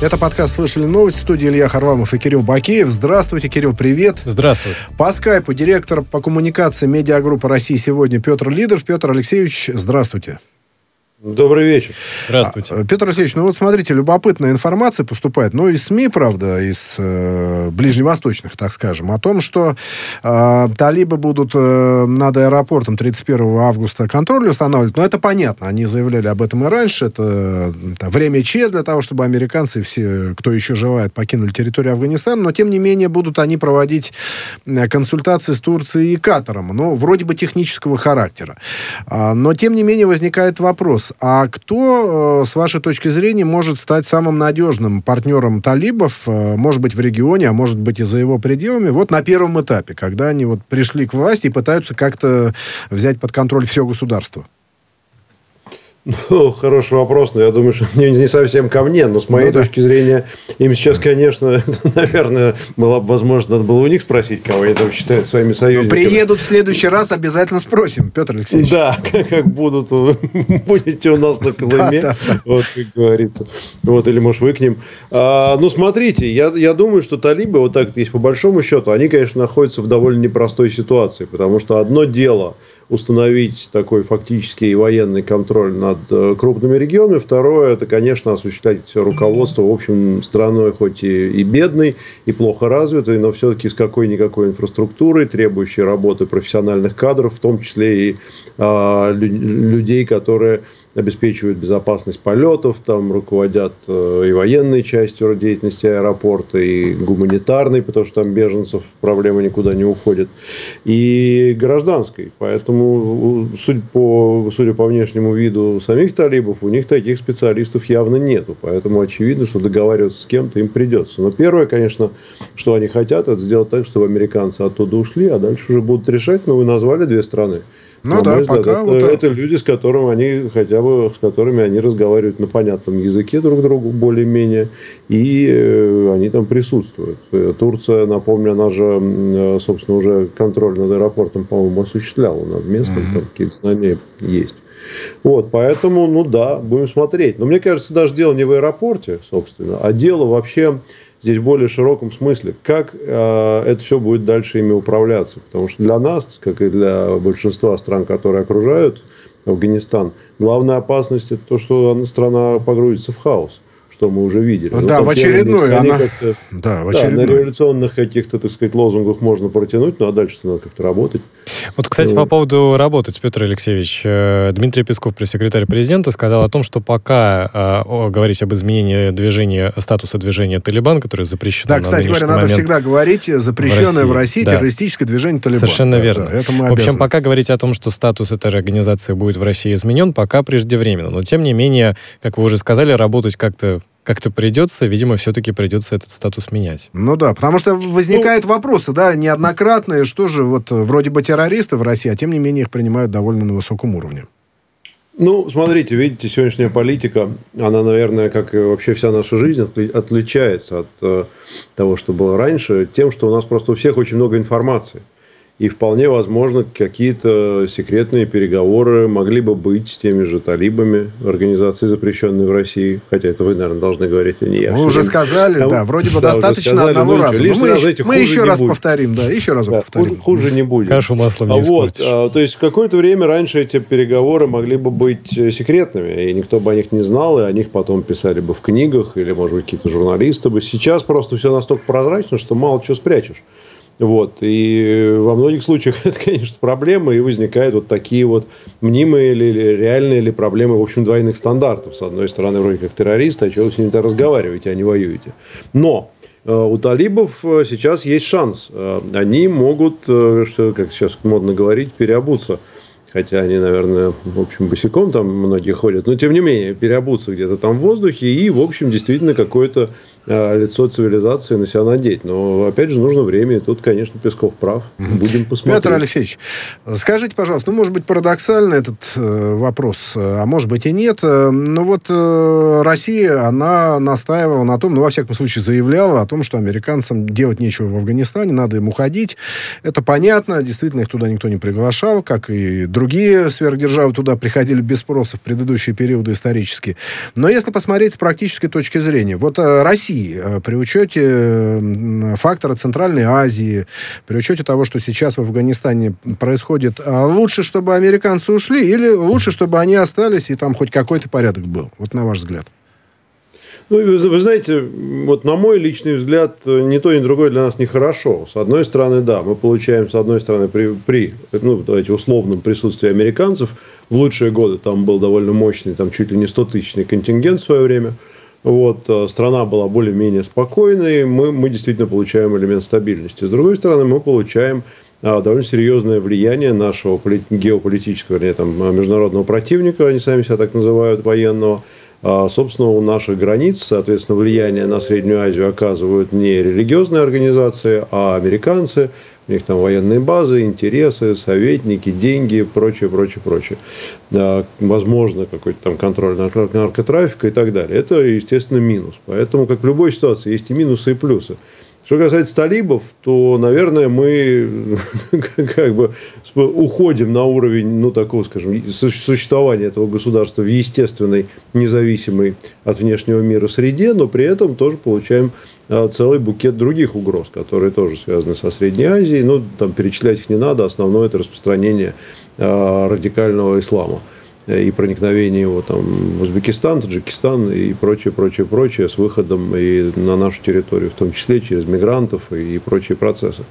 Это подкаст «Слышали новости». В студии Илья Харламов и Кирилл Бакеев. Здравствуйте, Кирилл, привет. Здравствуй. По скайпу директор по коммуникации медиагруппы России сегодня Петр Лидов. Петр Алексеевич, здравствуйте. Добрый вечер. Здравствуйте. А, Петр Алексеевич, ну вот смотрите, любопытная информация поступает, ну, из СМИ, правда, из э, ближневосточных, так скажем, о том, что э, талибы будут э, над аэропортом 31 августа контроль устанавливать. Но это понятно, они заявляли об этом и раньше. Это, это время Че для того, чтобы американцы все, кто еще желает, покинули территорию Афганистана. Но, тем не менее, будут они проводить э, консультации с Турцией и Катаром. Ну, вроде бы технического характера. А, но, тем не менее, возникает вопрос а кто, э, с вашей точки зрения, может стать самым надежным партнером талибов, э, может быть, в регионе, а может быть, и за его пределами, вот на первом этапе, когда они вот пришли к власти и пытаются как-то взять под контроль все государство? Ну, хороший вопрос, но я думаю, что не, не совсем ко мне. Но с моей ну, точки да. зрения, им сейчас, конечно, наверное, была бы возможность, надо было у них спросить, кого они там считают своими союзниками. Приедут в следующий раз, обязательно спросим, Петр Алексеевич. Да, как, как будут, будете у нас на Колыме, да, да, да. вот как говорится. Вот, или, может, вы к ним. А, ну, смотрите, я, я думаю, что талибы, вот так, есть по большому счету, они, конечно, находятся в довольно непростой ситуации, потому что одно дело – установить такой фактический военный контроль над э, крупными регионами. Второе, это, конечно, осуществлять руководство, в общем, страной хоть и, и бедной, и плохо развитой, но все-таки с какой-никакой инфраструктурой, требующей работы профессиональных кадров, в том числе и а, людей, которые обеспечивают безопасность полетов, там руководят э, и военной частью деятельности аэропорта, и гуманитарной, потому что там беженцев проблема никуда не уходит, и гражданской. Поэтому, судя по, судя по внешнему виду самих талибов, у них таких специалистов явно нету. Поэтому очевидно, что договариваться с кем-то им придется. Но первое, конечно, что они хотят, это сделать так, чтобы американцы оттуда ушли, а дальше уже будут решать. Но вы назвали две страны. Ну да, взгляд, пока это, вот это люди, с которыми они хотя бы с которыми они разговаривают на понятном языке друг другу более-менее, и э, они там присутствуют. Э, Турция, напомню, она же, э, собственно, уже контроль над аэропортом, по-моему, осуществляла над местом, mm-hmm. там какие-то знания есть. Вот, поэтому, ну да, будем смотреть. Но мне кажется, даже дело не в аэропорте, собственно, а дело вообще здесь в более широком смысле, как э, это все будет дальше ими управляться. Потому что для нас, как и для большинства стран, которые окружают Афганистан, главная опасность это то, что страна погрузится в хаос что мы уже видели. Да, ну, в очередной. Она... Да, в очередной. Да, на революционных каких-то, так сказать, лозунгах можно протянуть, ну а дальше надо как-то работать. Вот, кстати, ну... по поводу работать, Петр Алексеевич. Э, Дмитрий Песков, пресс-секретарь президента, сказал о том, что пока э, говорить об изменении движения, статуса движения Талибан, который запрещено Да, кстати говоря, надо всегда говорить запрещенное в России, в России да. террористическое движение Талибан. Совершенно да, верно. Да, это мы в общем, пока говорить о том, что статус этой организации будет в России изменен, пока преждевременно. Но, тем не менее, как вы уже сказали, работать как-то как-то придется, видимо, все-таки придется этот статус менять. Ну да, потому что возникают ну, вопросы, да, неоднократные, что же, вот вроде бы террористы в России, а тем не менее их принимают довольно на высоком уровне. Ну, смотрите, видите, сегодняшняя политика, она, наверное, как и вообще вся наша жизнь, отличается от э, того, что было раньше, тем, что у нас просто у всех очень много информации. И вполне возможно, какие-то секретные переговоры могли бы быть с теми же талибами, организации, запрещенной в России. Хотя это вы, наверное, должны говорить, а не я. Вы уже сказали, а, да, вроде бы да, достаточно сказали, одного ну, раза. Мы, раз мы еще раз будет. повторим, да, еще раз да, повторим. Хуже, хуже не будет. Кашу маслом не а вот, а, То есть, какое-то время раньше эти переговоры могли бы быть э, секретными, и никто бы о них не знал, и о них потом писали бы в книгах, или, может быть, какие-то журналисты бы. Сейчас просто все настолько прозрачно, что мало чего спрячешь. Вот. И во многих случаях это, конечно, проблема, и возникают вот такие вот мнимые или реальные ли проблемы, в общем, двойных стандартов. С одной стороны, вроде как террористы, а чего вы с ними-то разговариваете, а не воюете. Но э, у талибов э, сейчас есть шанс. Э, они могут, что, как сейчас модно говорить, переобуться. Хотя они, наверное, в общем, босиком там многие ходят. Но, тем не менее, переобуться где-то там в воздухе и, в общем, действительно какое-то лицо цивилизации на себя надеть. Но, опять же, нужно время. И тут, конечно, Песков прав. Будем посмотреть. Петр Алексеевич, скажите, пожалуйста, ну, может быть, парадоксально этот э, вопрос, а может быть и нет. Э, но вот э, Россия, она настаивала на том, ну, во всяком случае, заявляла о том, что американцам делать нечего в Афганистане, надо им уходить. Это понятно, действительно, их туда никто не приглашал, как и другие сверхдержавы туда приходили без спроса в предыдущие периоды исторические. Но если посмотреть с практической точки зрения, вот э, Россия при учете фактора Центральной Азии, при учете того, что сейчас в Афганистане происходит, а лучше, чтобы американцы ушли или лучше, чтобы они остались и там хоть какой-то порядок был? Вот на ваш взгляд. Ну, вы, вы знаете, вот на мой личный взгляд, ни то, ни другое для нас нехорошо. С одной стороны, да, мы получаем, с одной стороны, при, при ну, давайте, условном присутствии американцев, в лучшие годы там был довольно мощный, там чуть ли не 100-тысячный контингент в свое время. Вот, э, страна была более-менее спокойной, мы, мы действительно получаем элемент стабильности. С другой стороны, мы получаем а, довольно серьезное влияние нашего геополитического, вернее, там, международного противника, они сами себя так называют, военного, а, собственно, у наших границ, соответственно, влияние на Среднюю Азию оказывают не религиозные организации, а американцы. У них там военные базы, интересы, советники, деньги, прочее, прочее, прочее. Да, возможно, какой-то там контроль наркотрафика и так далее. Это, естественно, минус. Поэтому, как в любой ситуации, есть и минусы, и плюсы. Что касается талибов, то, наверное, мы как бы уходим на уровень, ну, такого, скажем, существования этого государства в естественной, независимой от внешнего мира среде, но при этом тоже получаем а, целый букет других угроз, которые тоже связаны со Средней Азией. Ну, там перечислять их не надо. Основное это распространение а, радикального ислама. И проникновение его там в Узбекистан, Таджикистан и прочее, прочее, прочее, с выходом и на нашу территорию, в том числе через мигрантов и прочие процессы.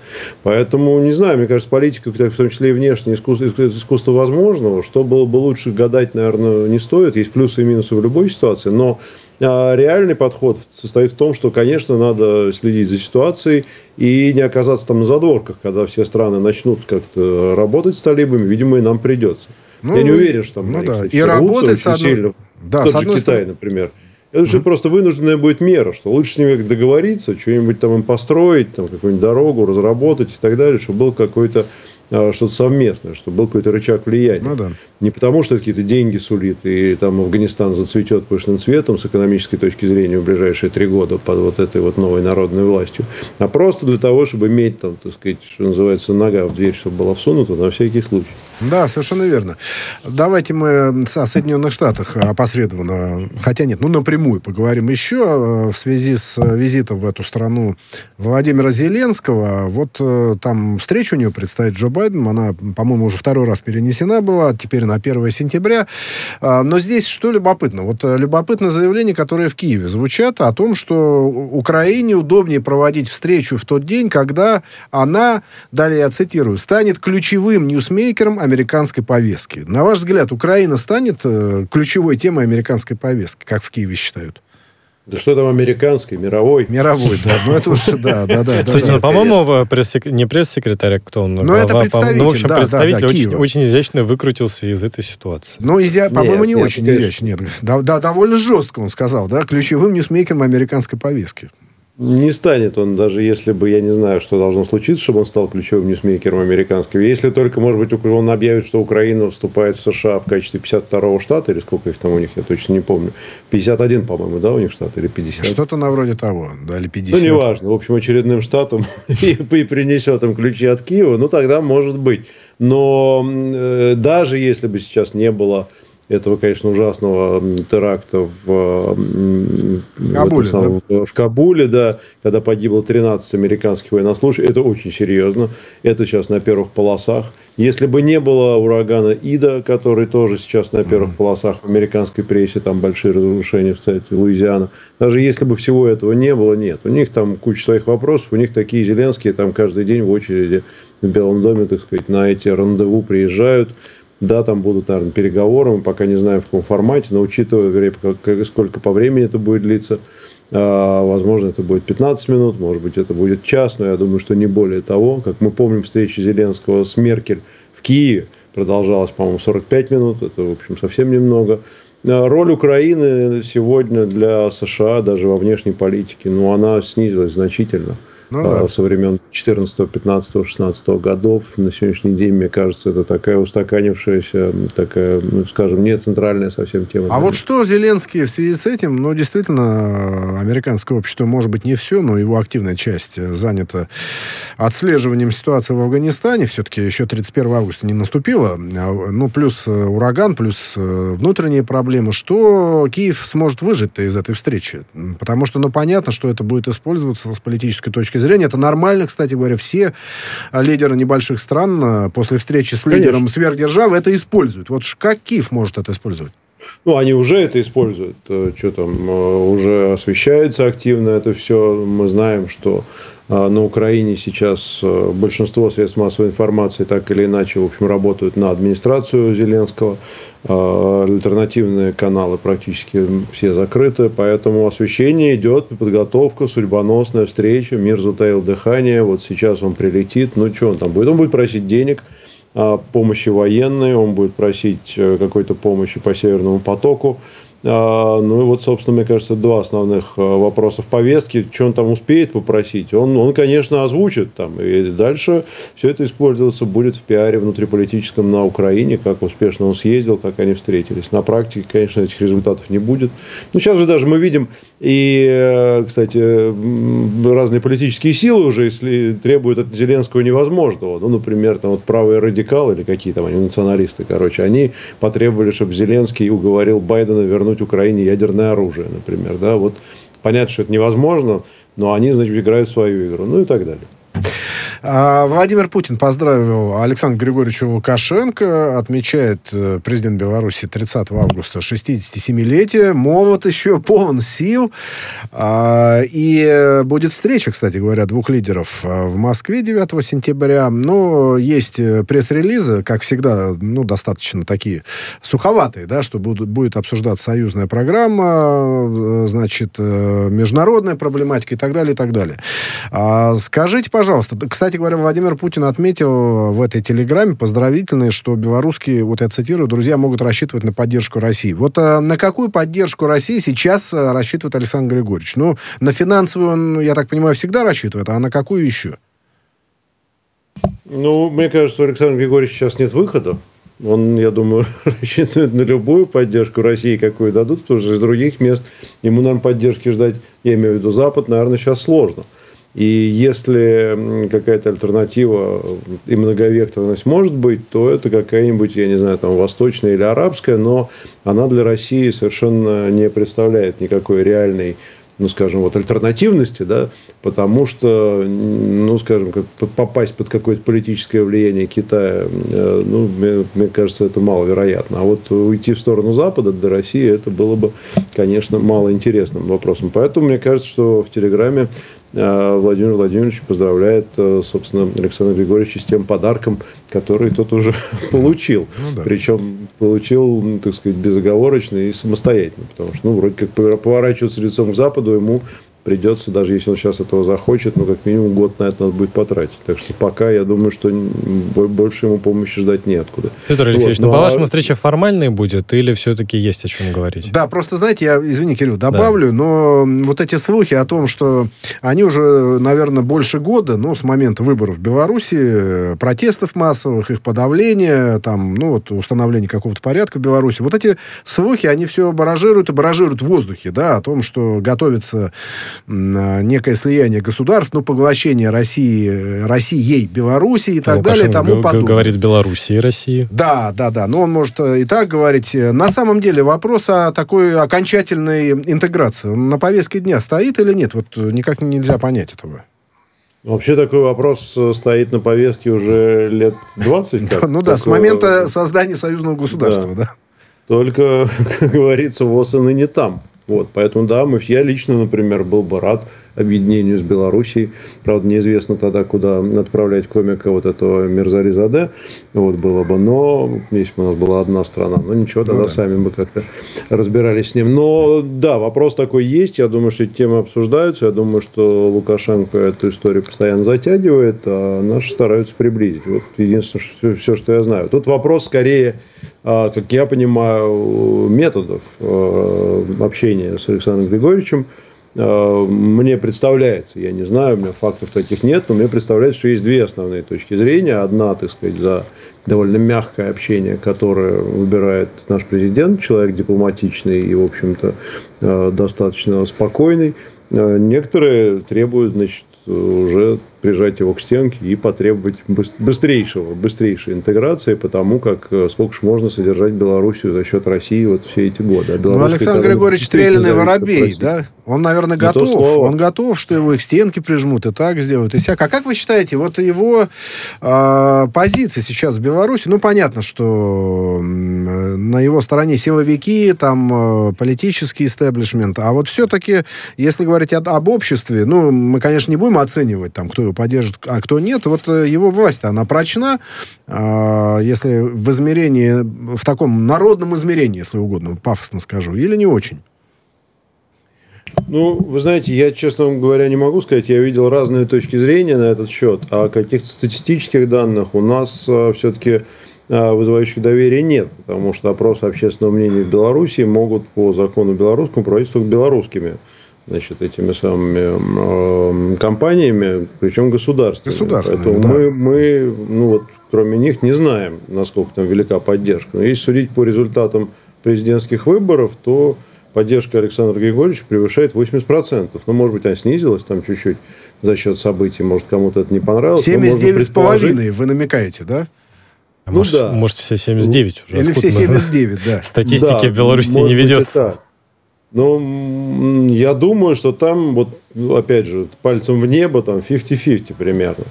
Поэтому, не знаю, мне кажется, политика, в том числе и внешнее искусство, искусство возможного, что было бы лучше гадать, наверное, не стоит. Есть плюсы и минусы в любой ситуации, но а, реальный подход состоит в том, что, конечно, надо следить за ситуацией и не оказаться там на задворках, когда все страны начнут как-то работать с талибами, видимо, и нам придется. Ну, Я не уверен, что там ну, да. и работать с одной... сильно. Да, Тот с одной же Китай, стороны... например. Это же mm-hmm. просто вынужденная будет мера, что лучше с ними договориться, что-нибудь там им построить, там какую-нибудь дорогу разработать и так далее, чтобы был какой-то а, что-то совместное, чтобы был какой-то рычаг влияния. Ну, да. Не потому, что какие-то деньги сулит, и там Афганистан зацветет пышным цветом с экономической точки зрения в ближайшие три года под вот этой вот новой народной властью, а просто для того, чтобы иметь там, так сказать, что называется, нога в дверь, чтобы была всунута на всякий случай. Да, совершенно верно. Давайте мы о Соединенных Штатах опосредованно, хотя нет, ну напрямую поговорим еще э, в связи с визитом в эту страну Владимира Зеленского. Вот э, там встреча у него предстоит Джо Байден, она, по-моему, уже второй раз перенесена была, теперь на 1 сентября. А, но здесь что любопытно? Вот э, любопытно заявление, которое в Киеве звучат о том, что Украине удобнее проводить встречу в тот день, когда она, далее я цитирую, станет ключевым ньюсмейкером американской повестки. На ваш взгляд, Украина станет э, ключевой темой американской повестки, как в Киеве считают? Да что там американский, мировой? Мировой, да. Ну, это уж, да, да, да. Слушайте, ну, по-моему, пресс не пресс-секретарь, а кто он? Ну, это представитель, Ну, в общем, представитель да, да, очень, очень изящно выкрутился из этой ситуации. Ну, изя... по-моему, не нет, очень нет, изящно, нет. Да, да, довольно жестко он сказал, да, ключевым ньюсмейкером американской повестки. Не станет он, даже если бы, я не знаю, что должно случиться, чтобы он стал ключевым ньюсмейкером американским. Если только, может быть, он объявит, что Украина вступает в США в качестве 52-го штата, или сколько их там у них, я точно не помню. 51, по-моему, да, у них штат, или 50? Что-то на вроде того, да, или 50. Ну, неважно. В общем, очередным штатом и, и принесет им ключи от Киева, ну, тогда может быть. Но э, даже если бы сейчас не было этого, конечно, ужасного теракта в, Кабуле, в, самом, да? в Кабуле, да, когда погибло 13 американских военнослужащих. Это очень серьезно. Это сейчас на первых полосах. Если бы не было урагана Ида, который тоже сейчас на первых mm-hmm. полосах в американской прессе, там большие разрушения, кстати, Луизиана. Даже если бы всего этого не было, нет. У них там куча своих вопросов, у них такие Зеленские там каждый день в очереди в Белом доме, так сказать, на эти рандеву приезжают. Да, там будут, наверное, переговоры, мы пока не знаем в каком формате, но учитывая, сколько по времени это будет длиться, а, возможно, это будет 15 минут, может быть, это будет час, но я думаю, что не более того. Как мы помним, встреча Зеленского с Меркель в Киеве продолжалась, по-моему, 45 минут, это, в общем, совсем немного. А, роль Украины сегодня для США, даже во внешней политике, ну, она снизилась значительно. Ну, да. со времен 14, 15, 16 годов. На сегодняшний день, мне кажется, это такая устаканившаяся, такая, ну, скажем, не центральная совсем тема. А вот что Зеленский в связи с этим, ну, действительно, американское общество, может быть, не все, но его активная часть занята отслеживанием ситуации в Афганистане. Все-таки еще 31 августа не наступило. А, ну, плюс ураган, плюс внутренние проблемы. Что Киев сможет выжить-то из этой встречи? Потому что, ну, понятно, что это будет использоваться с политической точки зрения. Это нормально, кстати говоря. Все лидеры небольших стран э, после встречи с Конечно. лидером сверхдержавы это используют. Вот как Киев может это использовать? Ну, они уже это используют. Э, что там, э, уже освещается активно это все. Мы знаем, что на Украине сейчас большинство средств массовой информации так или иначе, в общем, работают на администрацию Зеленского. А, альтернативные каналы практически все закрыты, поэтому освещение идет, подготовка, судьбоносная встреча, мир затаил дыхание, вот сейчас он прилетит, ну что он там будет? Он будет просить денег, а, помощи военной, он будет просить э, какой-то помощи по Северному потоку, ну и вот, собственно, мне кажется, два основных э, вопроса в повестке. Что он там успеет попросить? Он, он конечно, озвучит там. И дальше все это использоваться будет в пиаре внутриполитическом на Украине, как успешно он съездил, как они встретились. На практике, конечно, этих результатов не будет. Ну, сейчас же даже мы видим, и, э, кстати, разные политические силы уже если требуют от Зеленского невозможного. Ну, например, там вот правые радикалы или какие там они, националисты, короче, они потребовали, чтобы Зеленский уговорил Байдена вернуть вернуть Украине ядерное оружие, например. Да? Вот понятно, что это невозможно, но они, значит, играют свою игру, ну и так далее. А, Владимир Путин поздравил Александра Григорьевича Лукашенко. Отмечает э, президент Беларуси 30 августа 67-летие. Молод еще, полон сил. А, и будет встреча, кстати говоря, двух лидеров э, в Москве 9 сентября. Но есть э, пресс-релизы, как всегда, ну, достаточно такие суховатые, да, что будет обсуждаться союзная программа, значит, международная проблематика и так далее, и так далее. А, скажите, пожалуйста, кстати, кстати говоря, Владимир Путин отметил в этой телеграмме поздравительной, что белорусские, вот я цитирую, друзья могут рассчитывать на поддержку России. Вот а, на какую поддержку России сейчас а, рассчитывает Александр Григорьевич? Ну, на финансовую он, я так понимаю, всегда рассчитывает, а на какую еще? Ну, мне кажется, у Александра Григорьевича сейчас нет выхода. Он, я думаю, рассчитывает на любую поддержку России, какую дадут, потому что из других мест ему, наверное, поддержки ждать, я имею в виду Запад, наверное, сейчас сложно. И если какая-то альтернатива и многовекторность может быть, то это какая-нибудь, я не знаю, там восточная или арабская, но она для России совершенно не представляет никакой реальной ну, скажем, вот альтернативности, да, потому что, ну, скажем, как попасть под какое-то политическое влияние Китая, э, ну, мне, мне кажется, это маловероятно. А вот уйти в сторону Запада для России это было бы, конечно, малоинтересным вопросом. Поэтому мне кажется, что в Телеграме э, Владимир Владимирович поздравляет, э, собственно, Александра Григорьевича с тем подарком, который тот уже получил. Ну, да. Причем получил, так сказать, безоговорочно и самостоятельно. Потому что, ну, вроде как поворачиваться лицом к Западу ему придется, даже если он сейчас этого захочет, ну, как минимум год на это надо будет потратить. Так что пока, я думаю, что больше ему помощи ждать неоткуда. Петр Алексеевич, вот, ну, ну, по-вашему, а... встреча формальная будет или все-таки есть о чем говорить? Да, просто, знаете, я, извини, Кирилл, добавлю, да. но вот эти слухи о том, что они уже, наверное, больше года, ну, с момента выборов в Беларуси, протестов массовых, их подавления, там, ну, вот, установления какого-то порядка в Беларуси, вот эти слухи, они все баражируют и баражируют в воздухе, да, о том, что готовится некое слияние государств, ну, поглощение России, России ей Беларуси и так далее, тому подобное. говорит Беларуси и России. Да, да, да. Но он может и так говорить. На самом деле вопрос о такой окончательной интеграции на повестке дня стоит или нет? Вот никак нельзя понять этого. Вообще такой вопрос э, стоит на повестке уже лет 20. Как ну да, с момента создания союзного государства, да. да. Только, как говорится, ВОЗ и ныне там. Вот, поэтому, да, мы, я лично, например, был бы рад объединению с Белоруссией. Правда, неизвестно тогда, куда отправлять комика вот этого Мерзари Заде. Вот было бы. Но если бы у нас была одна страна, ну ничего, тогда ну, да. сами бы как-то разбирались с ним. Но да, вопрос такой есть. Я думаю, что эти темы обсуждаются. Я думаю, что Лукашенко эту историю постоянно затягивает, а наши стараются приблизить. Вот единственное, что, все, что я знаю. Тут вопрос скорее, а, как я понимаю, методов а, общения с Александром Григорьевичем. Э, мне представляется, я не знаю, у меня фактов таких нет, но мне представляется, что есть две основные точки зрения. Одна, так сказать, за довольно мягкое общение, которое выбирает наш президент, человек дипломатичный и, в общем-то, э, достаточно спокойный. Э, некоторые требуют, значит, уже прижать его к стенке и потребовать быстрейшего, быстрейшей интеграции, потому как э, сколько ж можно содержать Белоруссию за счет России вот все эти годы. А ну, Александр Григорьевич Стрелянный Воробей, да? Он, наверное, готов. Он готов, что его к стенке прижмут и так сделают, и всяк. А как вы считаете, вот его э, позиция сейчас в Беларуси, ну, понятно, что на его стороне силовики, там э, политический истеблишмент, а вот все-таки, если говорить об обществе, ну, мы, конечно, не будем оценивать, там, кто его поддержит, а кто нет. Вот э, его власть, она прочна, э, если в измерении, в таком народном измерении, если угодно, пафосно скажу, или не очень? Ну, вы знаете, я, честно говоря, не могу сказать. Я видел разные точки зрения на этот счет. А каких-то статистических данных у нас э, все-таки э, вызывающих доверия нет. Потому что опросы общественного мнения в Беларуси могут по закону белорусскому проводиться только белорусскими значит, этими самыми э, компаниями, причем государственными. Государственными, Поэтому да. мы, мы, ну вот, кроме них, не знаем, насколько там велика поддержка. Но если судить по результатам президентских выборов, то поддержка Александра Григорьевича превышает 80%. Ну, может быть, она снизилась там чуть-чуть за счет событий, может, кому-то это не понравилось. 79,5 вы намекаете, да? А ну, может, да. может, все 79 уже. Или все 79, да. Статистики да, в Беларуси не ведется. Ну, я думаю, что там, вот, опять же, пальцем в небо, там 50-50 примерно.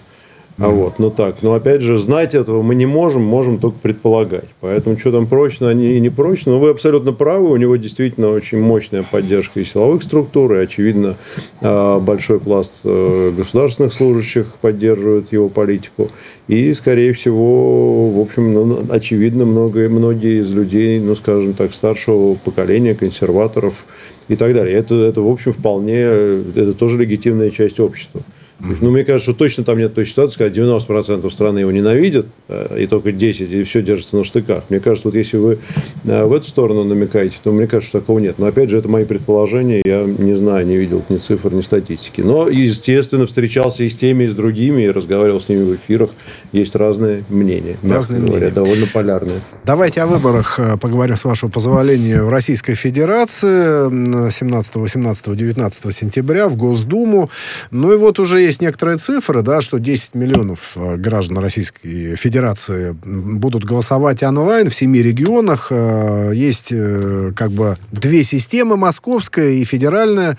А вот, ну так, но опять же, знать этого мы не можем, можем только предполагать. Поэтому, что там прочно, они и не прочно. Но вы абсолютно правы, у него действительно очень мощная поддержка и силовых структур, и, очевидно, а, большой пласт э, государственных служащих поддерживает его политику. И, скорее всего, в общем, ну, очевидно, много, многие из людей, ну, скажем так, старшего поколения, консерваторов и так далее. Это, это в общем, вполне, это тоже легитимная часть общества. Ну, мне кажется, что точно там нет той ситуации, когда 90% страны его ненавидят, э, и только 10, и все держится на штыках. Мне кажется, вот если вы э, в эту сторону намекаете, то мне кажется, что такого нет. Но, опять же, это мои предположения, я не знаю, не видел ни цифр, ни статистики. Но, естественно, встречался и с теми, и с другими, и разговаривал с ними в эфирах. Есть разные мнения, разные говоря, мнения. довольно полярные. Давайте о выборах э, поговорим, с вашего позволения, в Российской Федерации 17, 18, 19 сентября в Госдуму. Ну и вот уже есть некоторые цифры, да, что 10 миллионов э, граждан Российской Федерации будут голосовать онлайн в семи регионах. Э, есть э, как бы две системы, московская и федеральная,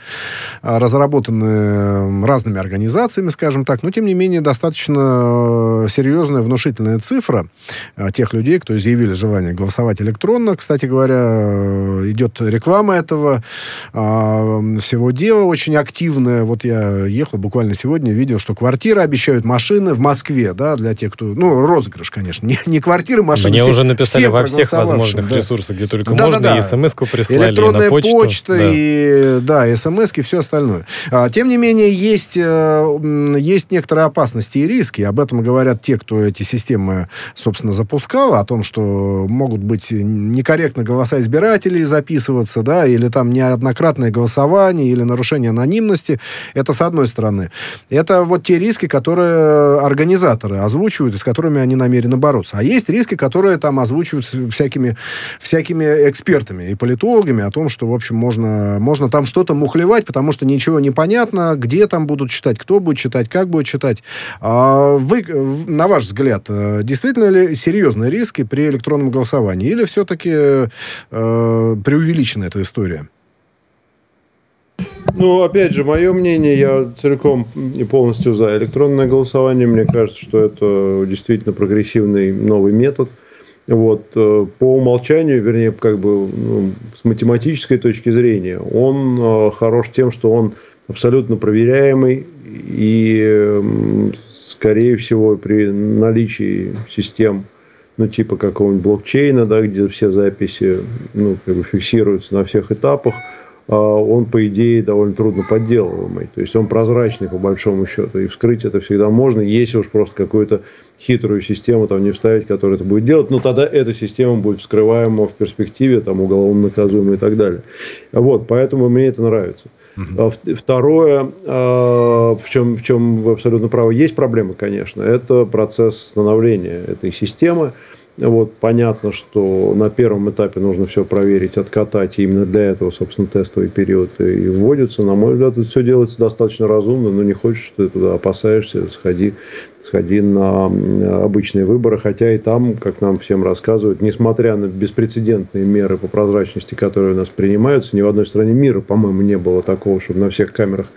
разработанные разными организациями, скажем так, но тем не менее достаточно серьезная, внушительная цифра тех людей, кто изъявили желание голосовать электронно. Кстати говоря, идет реклама этого всего дела очень активная. Вот я ехал буквально сегодня сегодня видел, что квартиры обещают, машины в Москве, да, для тех, кто... Ну, розыгрыш, конечно. Не, не квартиры, машины. Мне все, уже написали во всех возможных да. ресурсах, где только да, можно, да, да. и смс-ку прислали, Электронная и на почту. почта, да. и, да, смс и все остальное. А, тем не менее, есть, э, есть некоторые опасности и риски. Об этом говорят те, кто эти системы, собственно, запускал, о том, что могут быть некорректно голоса избирателей записываться, да, или там неоднократное голосование, или нарушение анонимности. Это с одной стороны. Это вот те риски, которые организаторы озвучивают с которыми они намерены бороться. А есть риски, которые там озвучивают всякими, всякими экспертами и политологами о том, что, в общем, можно, можно там что-то мухлевать, потому что ничего не понятно, где там будут читать, кто будет читать, как будет читать. А вы, на ваш взгляд, э, действительно ли серьезные риски при электронном голосовании? Или все-таки э, преувеличена эта история? Ну, опять же, мое мнение, я целиком и полностью за электронное голосование. Мне кажется, что это действительно прогрессивный новый метод. Вот, э, по умолчанию, вернее, как бы ну, с математической точки зрения, он э, хорош тем, что он абсолютно проверяемый и, скорее всего, при наличии систем, ну, типа какого-нибудь блокчейна, да, где все записи ну, как бы фиксируются на всех этапах, он, по идее, довольно трудно подделываемый. То есть он прозрачный, по большому счету. И вскрыть это всегда можно, если уж просто какую-то хитрую систему там не вставить, которая это будет делать. Но тогда эта система будет вскрываема в перспективе, там, уголовно наказуемая и так далее. Вот, поэтому мне это нравится. Uh-huh. Второе, а, в чем, в чем вы абсолютно правы, есть проблема, конечно, это процесс становления этой системы. Вот, понятно, что на первом этапе нужно все проверить, откатать, и именно для этого, собственно, тестовый период и вводится. На мой взгляд, это все делается достаточно разумно, но не хочешь, ты туда опасаешься, сходи, сходи на обычные выборы, хотя и там, как нам всем рассказывают, несмотря на беспрецедентные меры по прозрачности, которые у нас принимаются, ни в одной стране мира, по-моему, не было такого, чтобы на всех камерах,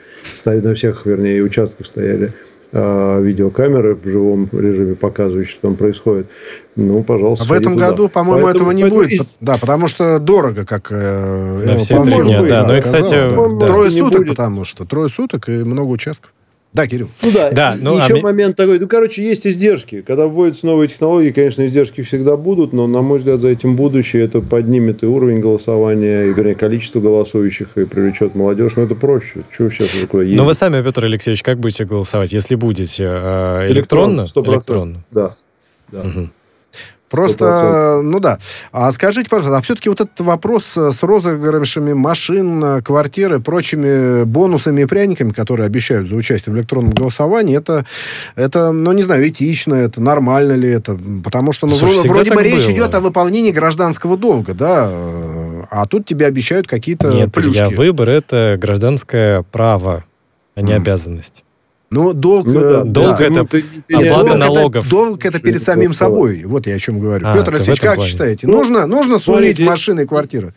на всех, вернее, участках стояли видеокамеры в живом режиме, показывающие, что там происходит. Ну, пожалуйста. В этом году, по-моему, этого не будет. Из... Да, потому что дорого, как э, да, все это да. Ну и, кстати, да. трое суток, потому что трое суток и много участков. Да, Кирилл. Ну да, да ну, еще а момент такой. Ну, короче, есть издержки. Когда вводятся новые технологии, конечно, издержки всегда будут, но, на мой взгляд, за этим будущее это поднимет и уровень голосования, и, вернее, количество голосующих, и привлечет молодежь. Но это проще. Чего сейчас такое есть? Но вы сами, Петр Алексеевич, как будете голосовать, если будете э, электронно? Электронно, электронно. Да. да. Угу. Просто, ну да. А скажите, пожалуйста, а все-таки вот этот вопрос с розыгрышами машин, квартиры, прочими бонусами и пряниками, которые обещают за участие в электронном голосовании, это, это ну, не знаю, этично это, нормально ли это? Потому что, ну, Слушай, вроде, бы речь было. идет о выполнении гражданского долга, да, а тут тебе обещают какие-то Нет, плюшки. Нет, выбор — это гражданское право, а не mm. обязанность. Ну, долг, ну, да, долг да, это ну, оплата налогов. Это, долг это перед самим собой. Вот я о чем говорю. А, Петр Алексеевич, как плане. считаете? Ну, нужно, нужно сулить машины и квартиры?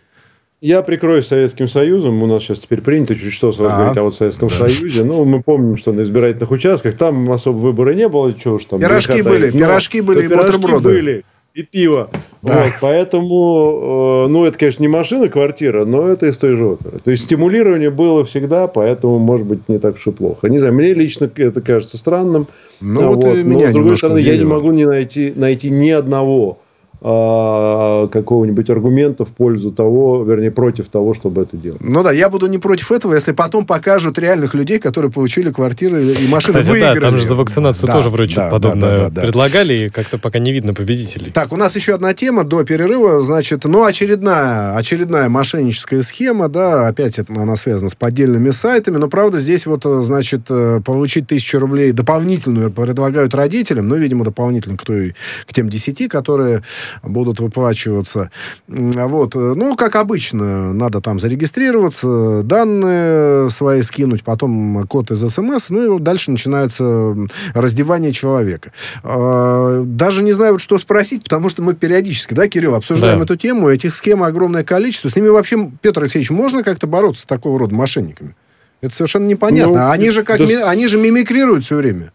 Я прикроюсь Советским Союзом. У нас сейчас теперь принято чуть что а, говорить о вот Советском да. Союзе. Ну, мы помним, что на избирательных участках там особо выбора не было. Чего уж там. Пирожки были, пирожки были и бутерброды. Были и пиво. Да. Вот, поэтому, э, ну, это, конечно, не машина, квартира, но это из той же оперы. То есть стимулирование было всегда, поэтому, может быть, не так уж и плохо. Не знаю, мне лично это кажется странным. Ну, а вот, вот меня но, с другой стороны, удивило. я не могу не найти, найти ни одного какого-нибудь аргумента в пользу того, вернее, против того, чтобы это делать. Ну да, я буду не против этого, если потом покажут реальных людей, которые получили квартиры и машины Кстати, выиграли. да, там же за вакцинацию да, тоже вроде да, подобное да, да, да, предлагали, и как-то пока не видно победителей. Так, у нас еще одна тема до перерыва, значит, ну, очередная, очередная мошенническая схема, да, опять это, она связана с поддельными сайтами, но, правда, здесь вот, значит, э, получить тысячу рублей дополнительную предлагают родителям, ну, видимо, дополнительно к, той, к тем десяти, которые будут выплачиваться. Вот. Ну, как обычно, надо там зарегистрироваться, данные свои скинуть, потом код из СМС, ну и вот дальше начинается раздевание человека. А, даже не знаю, вот что спросить, потому что мы периодически, да, Кирилл, обсуждаем да. эту тему, этих схем огромное количество. С ними вообще, Петр Алексеевич, можно как-то бороться с такого рода мошенниками? Это совершенно непонятно. Ну, они же как да... ми... они же мимикрируют все время.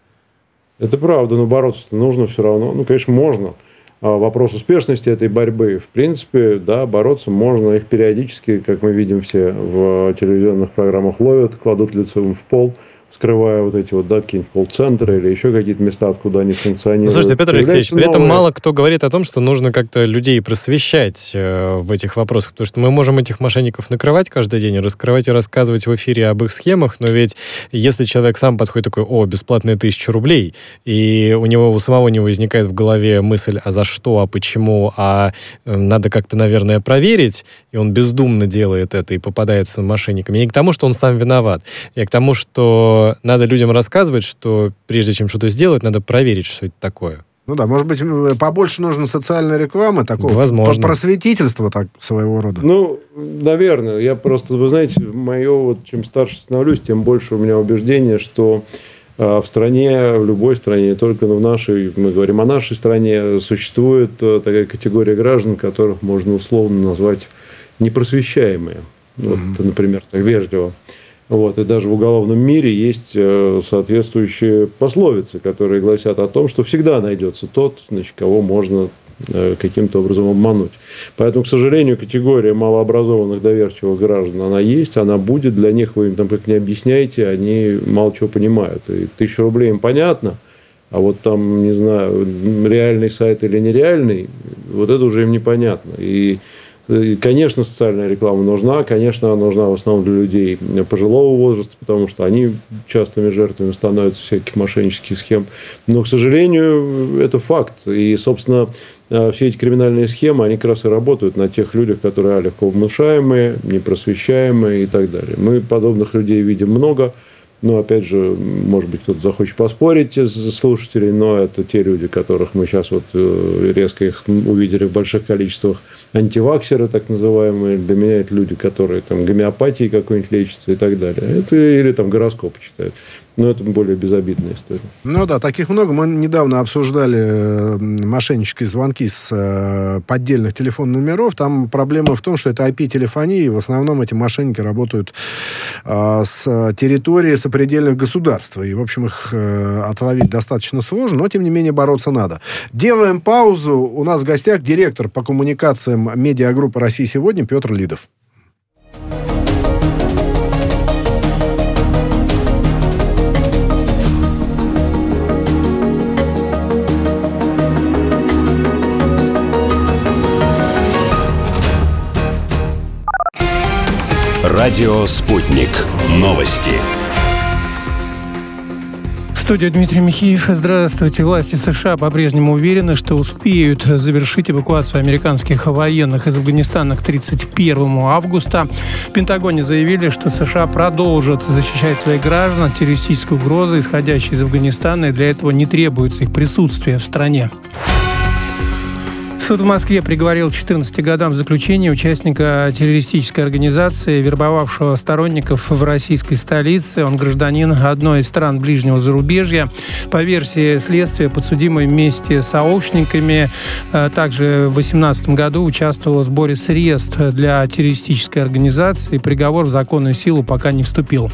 Это правда, но бороться нужно все равно. Ну, конечно, можно. А, вопрос успешности этой борьбы. В принципе, да, бороться можно. Их периодически, как мы видим все в телевизионных программах, ловят, кладут лицом в пол – скрывая вот эти вот, да, какие-нибудь колл-центры или еще какие-то места, откуда они функционируют. Слушайте, Петр Алексеевич, при этом мало кто говорит о том, что нужно как-то людей просвещать э, в этих вопросах, потому что мы можем этих мошенников накрывать каждый день, раскрывать и рассказывать в эфире об их схемах, но ведь если человек сам подходит такой, о, бесплатные тысяча рублей, и у него у самого не возникает в голове мысль, а за что, а почему, а э, надо как-то, наверное, проверить, и он бездумно делает это и попадается мошенниками. Не к тому, что он сам виноват, а к тому, что надо людям рассказывать, что прежде чем что-то сделать, надо проверить, что это такое. Ну да, может быть, побольше нужно социальной рекламы, такого Возможно. просветительства так, своего рода. Ну, наверное. Я просто, вы знаете, мое, вот, чем старше становлюсь, тем больше у меня убеждение, что э, в стране, в любой стране, не только в нашей, мы говорим о нашей стране, существует э, такая категория граждан, которых можно условно назвать непросвещаемые. Вот, mm-hmm. например, так вежливо. Вот, и даже в уголовном мире есть э, соответствующие пословицы, которые гласят о том, что всегда найдется тот, значит, кого можно э, каким-то образом обмануть. Поэтому, к сожалению, категория малообразованных доверчивых граждан, она есть, она будет, для них вы им там как не объясняете, они мало чего понимают. И тысяча рублей им понятно, а вот там, не знаю, реальный сайт или нереальный, вот это уже им непонятно. И Конечно, социальная реклама нужна, конечно, она нужна в основном для людей пожилого возраста, потому что они частыми жертвами становятся всяких мошеннических схем. Но, к сожалению, это факт. И, собственно, э, все эти криминальные схемы, они как раз и работают на тех людях, которые легко внушаемые, непросвещаемые и так далее. Мы подобных людей видим много – ну, опять же, может быть, кто-то захочет поспорить из слушателей, но это те люди, которых мы сейчас вот э, резко их увидели в больших количествах. Антиваксеры, так называемые, для меня это люди, которые там гомеопатией какой-нибудь лечатся и так далее. Это или там гороскоп читают. Но это более безобидная история. Ну да, таких много. Мы недавно обсуждали э, мошеннические звонки с э, поддельных телефонных номеров. Там проблема в том, что это IP-телефония, и в основном эти мошенники работают э, с территории сопредельных государств. И, в общем, их отловить достаточно сложно, но, тем не менее, бороться надо. Делаем паузу. У нас в гостях директор по коммуникациям медиагруппы «России сегодня» Петр Лидов. Радио «Спутник». Новости. Студия Дмитрий Михеев. Здравствуйте. Власти США по-прежнему уверены, что успеют завершить эвакуацию американских военных из Афганистана к 31 августа. В Пентагоне заявили, что США продолжат защищать своих граждан от террористической угрозы, исходящей из Афганистана, и для этого не требуется их присутствие в стране. Суд в Москве приговорил 14 годам заключения участника террористической организации, вербовавшего сторонников в российской столице. Он гражданин одной из стран ближнего зарубежья. По версии следствия, подсудимый вместе с сообщниками э, также в 2018 году участвовал в сборе средств для террористической организации. Приговор в законную силу пока не вступил.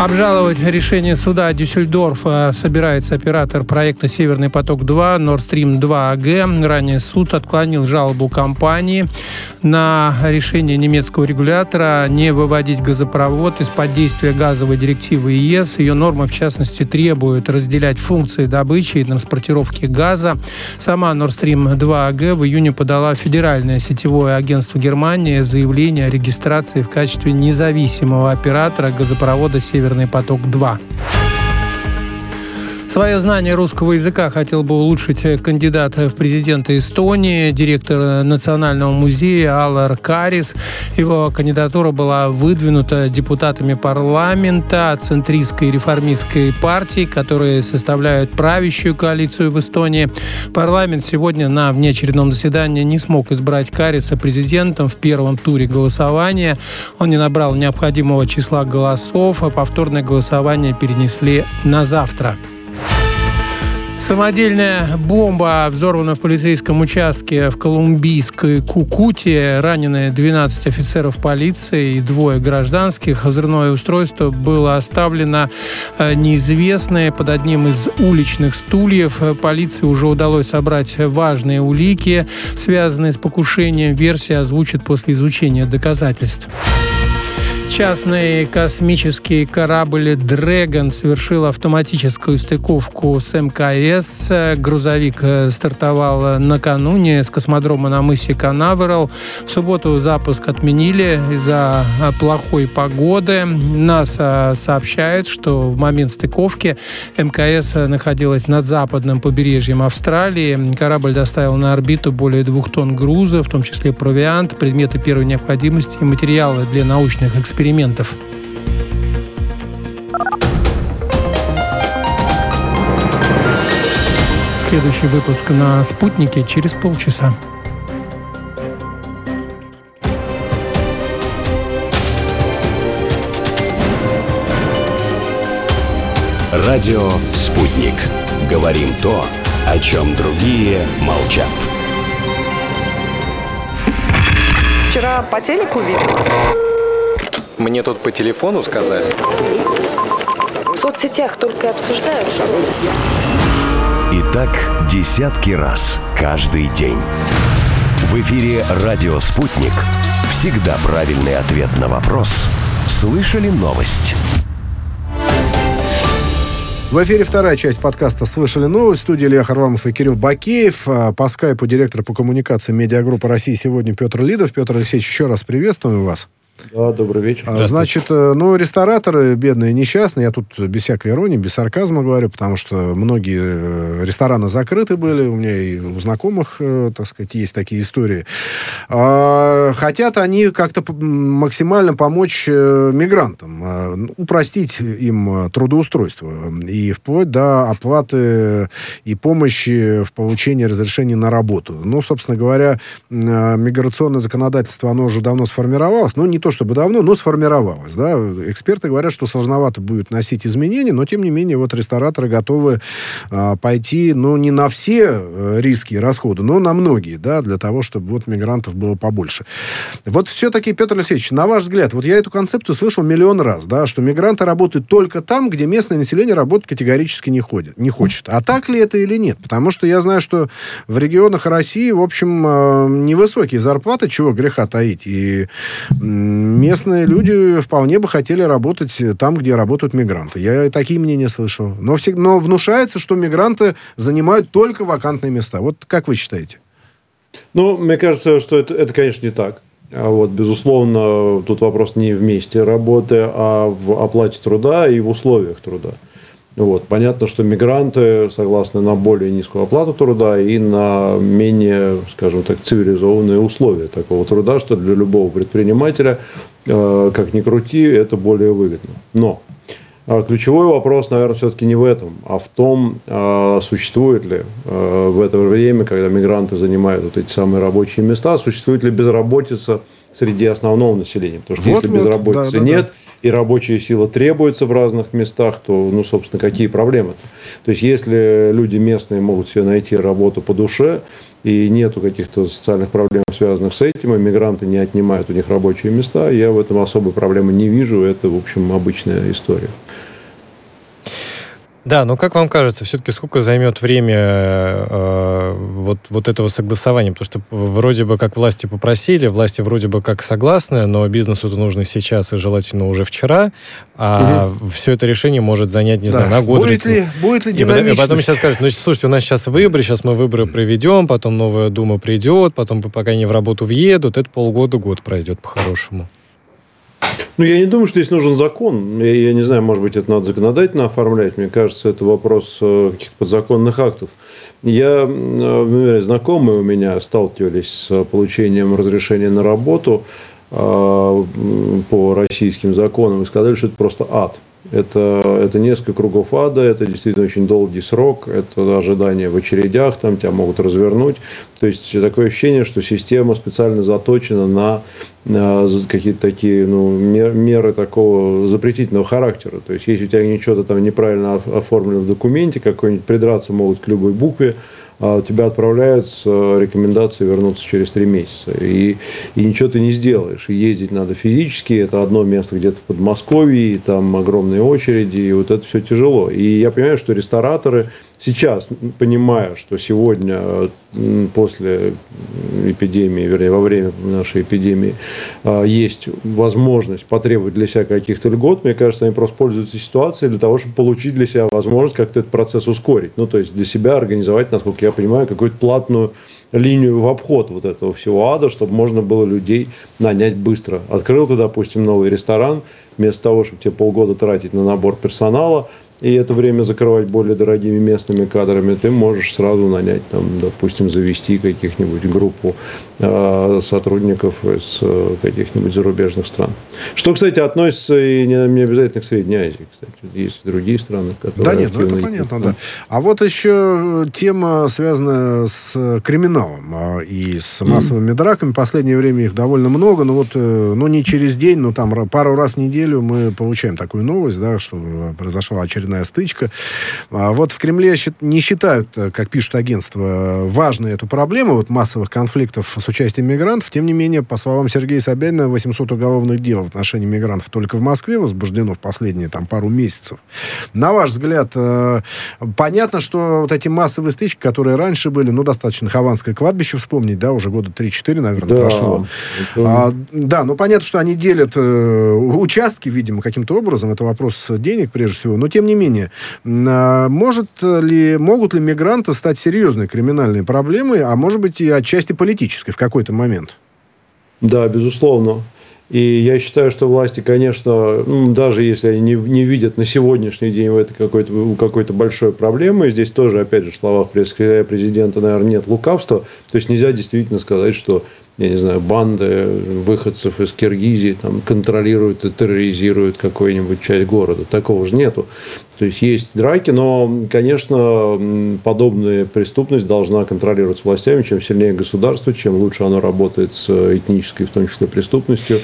Обжаловать решение суда Дюссельдорфа собирается оператор проекта «Северный поток-2» Nord Stream 2 AG. Ранее суд отклонил жалобу компании на решение немецкого регулятора не выводить газопровод из-под действия газовой директивы ЕС. Ее нормы, в частности, требуют разделять функции добычи и транспортировки газа. Сама Nord Stream 2 AG в июне подала федеральное сетевое агентство Германии заявление о регистрации в качестве независимого оператора газопровода «Северный «Северный поток-2». Свое знание русского языка хотел бы улучшить кандидат в президенты Эстонии, директор Национального музея Алар Карис. Его кандидатура была выдвинута депутатами парламента центристской реформистской партии, которые составляют правящую коалицию в Эстонии. Парламент сегодня на внеочередном заседании не смог избрать Кариса президентом в первом туре голосования. Он не набрал необходимого числа голосов, а повторное голосование перенесли на завтра. Самодельная бомба взорвана в полицейском участке в колумбийской Кукуте. Ранены 12 офицеров полиции и двое гражданских. Взрывное устройство было оставлено э, неизвестное под одним из уличных стульев. Полиции уже удалось собрать важные улики, связанные с покушением. Версия озвучит после изучения доказательств. Частный космический корабль «Дрэгон» совершил автоматическую стыковку с МКС. Грузовик э, стартовал накануне с космодрома на мысе Канаверал. В субботу запуск отменили из-за э, плохой погоды. НАСА сообщает, что в момент стыковки МКС находилась над западным побережьем Австралии. Корабль доставил на орбиту более двух тонн груза, в том числе провиант, предметы первой необходимости и материалы для научных экспериментов экспериментов. Следующий выпуск на «Спутнике» через полчаса. Радио «Спутник». Говорим то, о чем другие молчат. Вчера по телеку видел. Мне тут по телефону сказали. В соцсетях только обсуждают, что... И так десятки раз каждый день. В эфире «Радио Спутник». Всегда правильный ответ на вопрос. Всегда правильный ответ на вопрос. Слышали новость? В эфире вторая часть подкаста «Слышали новость». В студии Илья Харламов и Кирилл Бакеев. А, по скайпу директор по коммуникации медиагруппы России сегодня Петр Лидов. Петр Алексеевич, еще раз приветствуем вас. Да, добрый вечер. А, значит, э, ну, рестораторы бедные, несчастные, я тут без всякой иронии, без сарказма говорю, потому что многие э, рестораны закрыты были, у меня и у знакомых, э, так сказать, есть такие истории. А, хотят они как-то максимально помочь мигрантам, упростить им трудоустройство, и вплоть до оплаты и помощи в получении разрешения на работу. Ну, собственно говоря, миграционное законодательство, оно уже давно сформировалось, но не то, чтобы давно, но сформировалось. Да? Эксперты говорят, что сложновато будет носить изменения, но, тем не менее, вот рестораторы готовы а, пойти, ну, не на все э, риски и расходы, но на многие, да, для того, чтобы вот мигрантов было побольше. Вот все-таки, Петр Алексеевич, на ваш взгляд, вот я эту концепцию слышал миллион раз, да, что мигранты работают только там, где местное население работать категорически не, ходит, не хочет. А так ли это или нет? Потому что я знаю, что в регионах России, в общем, э, невысокие зарплаты, чего греха таить, и местные люди вполне бы хотели работать там, где работают мигранты. Я такие мнения слышал. Но, всег... Но внушается, что мигранты занимают только вакантные места. Вот как вы считаете? Ну, мне кажется, что это, это конечно, не так. А вот, безусловно, тут вопрос не в месте работы, а в оплате труда и в условиях труда. Вот. Понятно, что мигранты согласны на более низкую оплату труда и на менее, скажем так, цивилизованные условия такого труда, что для любого предпринимателя, э, как ни крути, это более выгодно. Но э, ключевой вопрос, наверное, все-таки не в этом, а в том, э, существует ли в это время, когда мигранты занимают вот эти самые рабочие места, существует ли безработица среди основного населения. Потому что вот, если вот, безработицы да, да, нет, и рабочая сила требуется в разных местах, то, ну, собственно, какие проблемы-то? То есть, если люди местные могут себе найти работу по душе, и нету каких-то социальных проблем, связанных с этим, иммигранты не отнимают у них рабочие места, я в этом особой проблемы не вижу, это, в общем, обычная история. Да, но как вам кажется, все-таки сколько займет время э, вот, вот этого согласования? Потому что вроде бы как власти попросили, власти вроде бы как согласны, но бизнесу это нужно сейчас и желательно уже вчера, а угу. все это решение может занять, не да. знаю, на год. Будет ли, будет ли и, и потом сейчас скажут, ну, слушайте, у нас сейчас выборы, сейчас мы выборы проведем, потом новая дума придет, потом пока они в работу въедут, это полгода-год пройдет по-хорошему. Ну, я не думаю, что здесь нужен закон. Я, я не знаю, может быть, это надо законодательно оформлять. Мне кажется, это вопрос э, каких-то подзаконных актов. Я, например, знакомые у меня сталкивались с получением разрешения на работу э, по российским законам и сказали, что это просто ад. Это, это несколько кругов ада, это действительно очень долгий срок, это ожидание в очередях, там тебя могут развернуть. То есть такое ощущение, что система специально заточена на, на какие-то такие ну, мер, меры такого запретительного характера. То есть если у тебя ничего-то там неправильно оформлено в документе, какой-нибудь придраться могут к любой букве, тебя отправляют с э, рекомендацией вернуться через три месяца. И, и ничего ты не сделаешь. Ездить надо физически. Это одно место где-то в Подмосковье, и там огромные очереди, и вот это все тяжело. И я понимаю, что рестораторы сейчас, понимая, что сегодня после эпидемии, вернее, во время нашей эпидемии а, есть возможность потребовать для себя каких-то льгот, мне кажется, они просто пользуются ситуацией для того, чтобы получить для себя возможность как-то этот процесс ускорить. Ну, то есть для себя организовать, насколько я понимаю, какую-то платную линию в обход вот этого всего ада, чтобы можно было людей нанять быстро. Открыл ты, допустим, новый ресторан, вместо того, чтобы тебе полгода тратить на набор персонала, и это время закрывать более дорогими местными кадрами, ты можешь сразу нанять, там, допустим, завести каких-нибудь группу э, сотрудников из э, каких-нибудь зарубежных стран. Что, кстати, относится и не, не обязательно к Средней Азии, кстати. Есть другие страны, которые... Да нет, ну это понятно, да. А вот еще тема, связанная с криминалом а, и с массовыми mm-hmm. драками. В последнее время их довольно много, но вот, э, ну не через день, но там пару раз в неделю мы получаем такую новость, да, что произошла очередная очередная стычка. А вот в Кремле не считают, э, как пишут агентства, важной эту проблему вот массовых конфликтов с участием мигрантов. Тем не менее, по словам Сергея Собянина, 800 уголовных дел в отношении мигрантов только в Москве возбуждено в последние там, пару месяцев. На ваш взгляд, э, понятно, что вот эти массовые стычки, которые раньше были, ну, достаточно Хованское кладбище вспомнить, да, уже года 3-4, наверное, да, прошло. Это... А, да, ну, понятно, что они делят э, участки, видимо, каким-то образом. Это вопрос денег, прежде всего. Но, тем не менее, а, может ли, могут ли мигранты стать серьезной криминальной проблемой, а может быть и отчасти политической в какой-то момент? Да, безусловно. И я считаю, что власти, конечно, даже если они не, не видят на сегодняшний день в этой какой-то, какой-то большой проблемы, здесь тоже, опять же, в словах президента, наверное, нет лукавства. То есть нельзя действительно сказать, что я не знаю, банды выходцев из Киргизии там, контролируют и терроризируют какую-нибудь часть города. Такого же нету. То есть есть драки, но, конечно, подобная преступность должна контролироваться властями. Чем сильнее государство, чем лучше оно работает с этнической, в том числе, преступностью,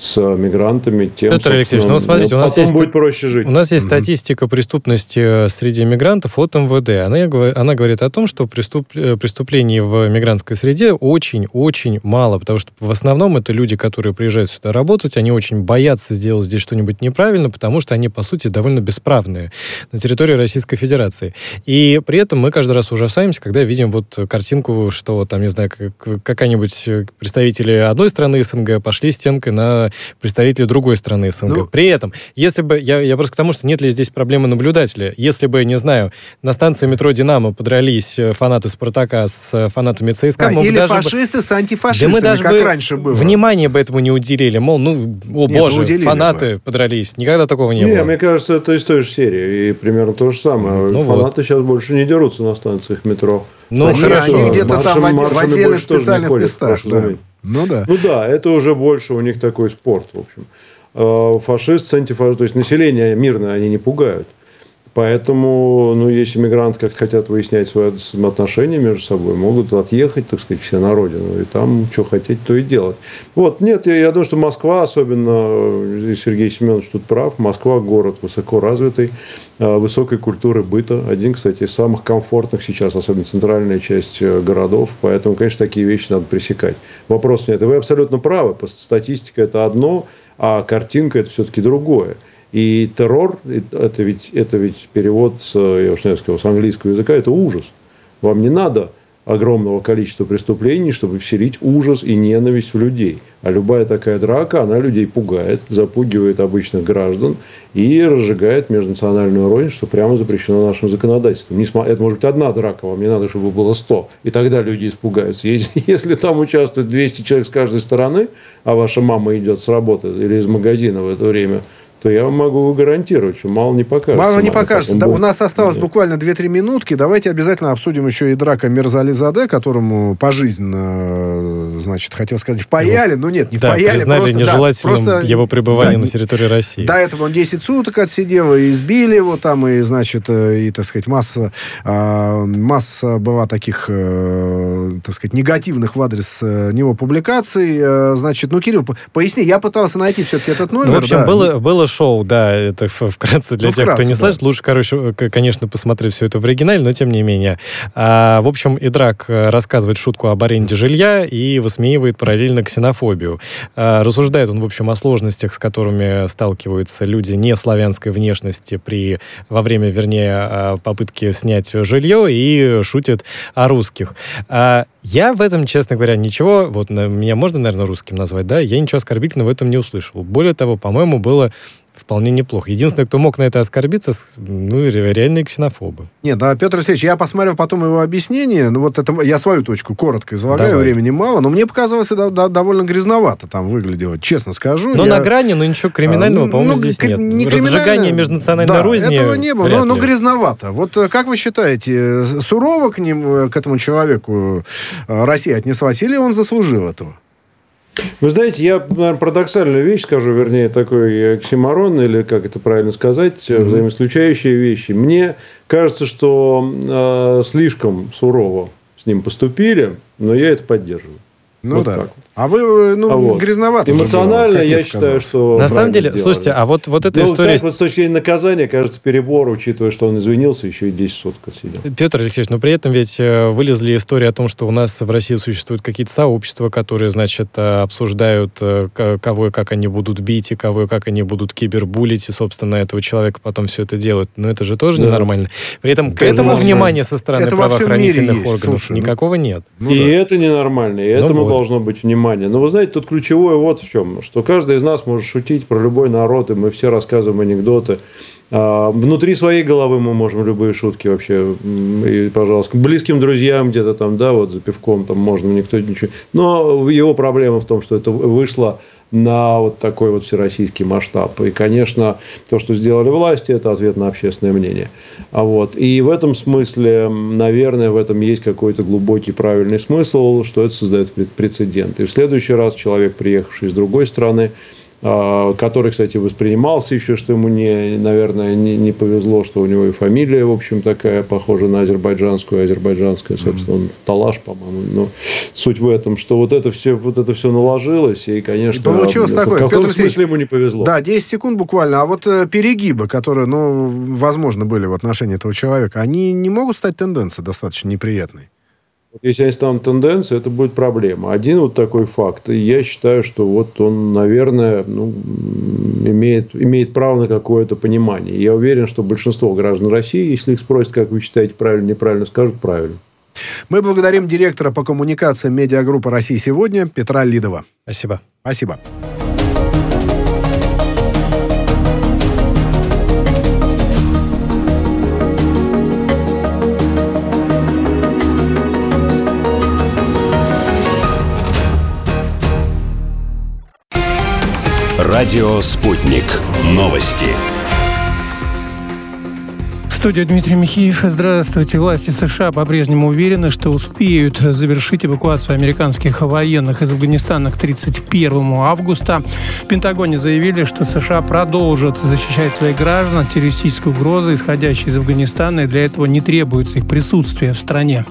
с мигрантами, тем, Петр Алексеевич, ну, смотрите, у нас есть, будет проще жить. У нас есть mm-hmm. статистика преступности среди мигрантов от МВД. Она, она говорит о том, что преступ, э, преступлений в мигрантской среде очень-очень мало, потому что в основном это люди, которые приезжают сюда работать, они очень боятся сделать здесь что-нибудь неправильно, потому что они, по сути, довольно бесправные на территории Российской Федерации. И при этом мы каждый раз ужасаемся, когда видим вот картинку, что там, не знаю, какая-нибудь представители одной страны СНГ пошли стенкой на представителей другой страны СНГ. Ну, при этом, если бы, я, я просто к тому, что нет ли здесь проблемы наблюдателя, если бы, не знаю, на станции метро «Динамо» подрались фанаты «Спартака» с фанатами ЦСКА, да, или даже фашисты бы, с антифашистами, да мы даже как бы раньше было. Внимание бы этому не уделили, мол, ну, о нет, боже, ну, фанаты бы. подрались. Никогда такого не, не было. мне кажется, это из той же серии и примерно то же самое. Ну, Фанаты вот. сейчас больше не дерутся на станциях метро. Ну, они, хорошо. Они где-то там в, в отдельных специальных местах. Да. Ну да. Ну да, это уже больше у них такой спорт, в общем. А, фашист, антифашист, то есть население мирное они не пугают. Поэтому, ну, если мигранты как хотят выяснять свои отношения между собой, могут отъехать, так сказать, все на родину, и там что хотеть, то и делать. Вот, нет, я, я думаю, что Москва, особенно, и Сергей Семенович тут прав, Москва город высоко развитый, высокой культуры быта, один, кстати, из самых комфортных сейчас, особенно центральная часть э, городов, поэтому, конечно, такие вещи надо пресекать. Вопрос нет, и вы абсолютно правы, статистика это одно, а картинка это все-таки другое. И террор, это ведь, это ведь перевод с, я уж не знаю, с английского языка, это ужас. Вам не надо огромного количества преступлений, чтобы вселить ужас и ненависть в людей. А любая такая драка, она людей пугает, запугивает обычных граждан и разжигает межнациональную рознь, что прямо запрещено нашим законодательством. Это может быть одна драка, вам не надо, чтобы было 100. И тогда люди испугаются. Если, если там участвует 200 человек с каждой стороны, а ваша мама идет с работы или из магазина в это время – то я вам могу гарантировать, что мало не покажется. Мало не покажется. Да, у нас осталось Нет. буквально 2-3 минутки. Давайте обязательно обсудим еще и драка Мерзали Заде, которому пожизненно, значит, хотел сказать, впаяли. Ну нет, не да, впаяли. признали просто, нежелательным да, просто, его пребывание да, на территории России. До этого он 10 суток отсидел, и избили его там, и, значит, э, и, так сказать, масса, а, масса была таких, э, так сказать, негативных в адрес э, него публикаций. Значит, ну, Кирилл, поясни, я пытался найти все-таки этот номер. Ну, в общем, да. было, было шоу, да, это вкратце для ну, тех, вкратце, кто не да. слышит. Лучше, короче, конечно, посмотреть все это в оригинале, но тем не менее. А, в общем, Идрак э, рассказывает шутку об аренде жилья и высмеивает параллельно ксенофобию. А, рассуждает он, в общем, о сложностях, с которыми сталкиваются люди не славянской внешности при, во время, вернее, а, попытки снять жилье и шутит о русских. А, я в этом, честно говоря, ничего, вот меня можно, наверное, русским назвать, да, я ничего оскорбительного в этом не услышал. Более того, по-моему, было вполне неплохо. Единственное, кто мог на это оскорбиться, ну, реальные ксенофобы. Нет, да, Петр Алексеевич, я посмотрел потом его объяснение, ну, вот это, я свою точку коротко излагаю, Давай. времени мало, но мне показалось, это да, довольно грязновато там выглядело, честно скажу. Но я... на грани, но ничего криминального, а, по-моему, ну, здесь нет. Не Разжигание межнациональной да, розни этого не было, но, но грязновато. Вот э, как вы считаете, э, сурово к ним, э, к этому человеку Россия отнеслась, или он заслужил этого? Вы знаете, я, наверное, парадоксальную вещь скажу, вернее, такой оксиморон, или как это правильно сказать, mm-hmm. взаимоисключающие вещи. Мне кажется, что э, слишком сурово с ним поступили, но я это поддерживаю. Ну вот да. Так. А вы, э, ну, а вот. грязновато. Эмоционально было, я считаю, что... На самом деле, сделали. слушайте, а вот, вот эта ну, история... Так, вот с точки зрения наказания, кажется, перебор, учитывая, что он извинился, еще и 10 суток отсидел. Петр Алексеевич, но при этом ведь э, вылезли истории о том, что у нас в России существуют какие-то сообщества, которые, значит, э, обсуждают, кого и как они будут бить, и кого и как они будут кибербулить, и, собственно, этого человека потом все это делают. Но это же тоже да. ненормально. При этом к этому внимания со стороны это правоохранительных органов Слушай, ну, никакого нет. Ну, и да. это ненормально, и ну, этому вот. Должно быть внимание. Но вы знаете, тут ключевое вот в чем, что каждый из нас может шутить про любой народ, и мы все рассказываем анекдоты. А, внутри своей головы мы можем любые шутки вообще, и, пожалуйста, близким друзьям где-то там, да, вот за пивком там можно, никто ничего. Но его проблема в том, что это вышло на вот такой вот всероссийский масштаб. И, конечно, то, что сделали власти, это ответ на общественное мнение. А вот. И в этом смысле, наверное, в этом есть какой-то глубокий правильный смысл, что это создает прецедент. И в следующий раз человек, приехавший из другой страны, который, кстати, воспринимался еще, что ему, не, наверное, не, не повезло, что у него и фамилия, в общем, такая, похожа на азербайджанскую, азербайджанская, собственно, он Талаш, по-моему. Но суть в этом, что вот это все, вот это все наложилось, и, конечно, и получилось такое. в каком Петр смысле ему не повезло. Да, 10 секунд буквально. А вот э, перегибы, которые, ну, возможно, были в отношении этого человека, они не могут стать тенденцией достаточно неприятной? Если они станут тенденцией, это будет проблема. Один вот такой факт. И я считаю, что вот он, наверное, ну, имеет, имеет право на какое-то понимание. Я уверен, что большинство граждан России, если их спросят, как вы считаете правильно, неправильно, скажут правильно. Мы благодарим директора по коммуникациям медиагруппы «России сегодня» Петра Лидова. Спасибо. Спасибо. Радио «Спутник». Новости. Студия Дмитрий Михеев. Здравствуйте. Власти США по-прежнему уверены, что успеют завершить эвакуацию американских военных из Афганистана к 31 августа. В Пентагоне заявили, что США продолжат защищать своих граждан от террористической угрозы, исходящей из Афганистана, и для этого не требуется их присутствие в стране.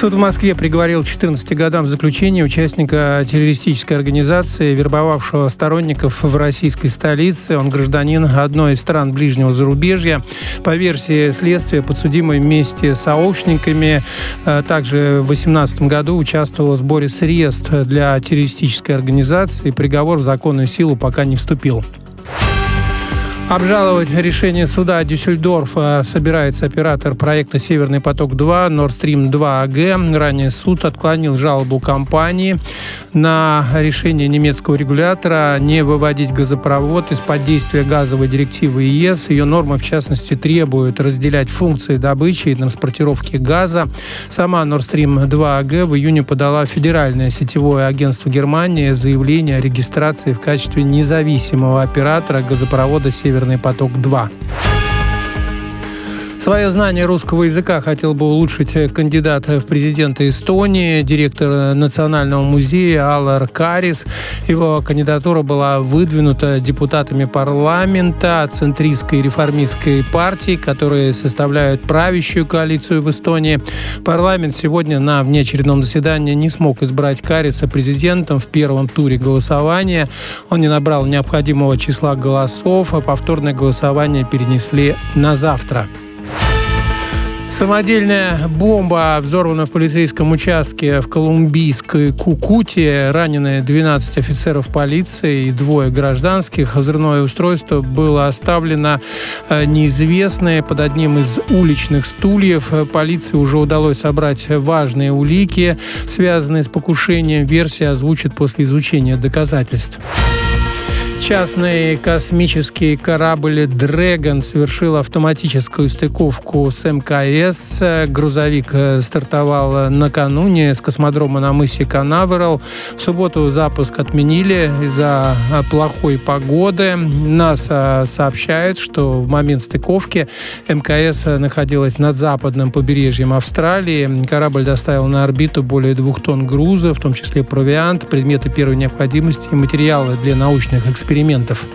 Суд в Москве приговорил 14 годам заключения участника террористической организации, вербовавшего сторонников в российской столице. Он гражданин одной из стран ближнего зарубежья. По версии следствия, подсудимый вместе с сообщниками э, также в 2018 году участвовал в сборе средств для террористической организации. Приговор в законную силу пока не вступил. Обжаловать решение суда Дюссельдорфа собирается оператор проекта «Северный поток-2» Nord Stream 2 AG. Ранее суд отклонил жалобу компании на решение немецкого регулятора не выводить газопровод из-под действия газовой директивы ЕС. Ее нормы, в частности, требуют разделять функции добычи и транспортировки газа. Сама Nord Stream 2 AG в июне подала федеральное сетевое агентство Германии заявление о регистрации в качестве независимого оператора газопровода «Северный «Северный поток-2». Свое знание русского языка хотел бы улучшить кандидат в президенты Эстонии, директор Национального музея Аллар Карис. Его кандидатура была выдвинута депутатами парламента центристской реформистской партии, которые составляют правящую коалицию в Эстонии. Парламент сегодня на внеочередном заседании не смог избрать Кариса президентом в первом туре голосования. Он не набрал необходимого числа голосов, а повторное голосование перенесли на завтра. Самодельная бомба взорвана в полицейском участке в колумбийской Кукуте. Ранены 12 офицеров полиции и двое гражданских. Взрывное устройство было оставлено э, неизвестное под одним из уличных стульев. Полиции уже удалось собрать важные улики, связанные с покушением. Версия озвучит после изучения доказательств. Частный космический корабль «Дрэгон» совершил автоматическую стыковку с МКС. Грузовик э, стартовал накануне с космодрома на мысе Канаверал. В субботу запуск отменили из-за плохой погоды. НАСА сообщает, что в момент стыковки МКС находилась над западным побережьем Австралии. Корабль доставил на орбиту более двух тонн груза, в том числе провиант, предметы первой необходимости и материалы для научных экспериментов экспериментов.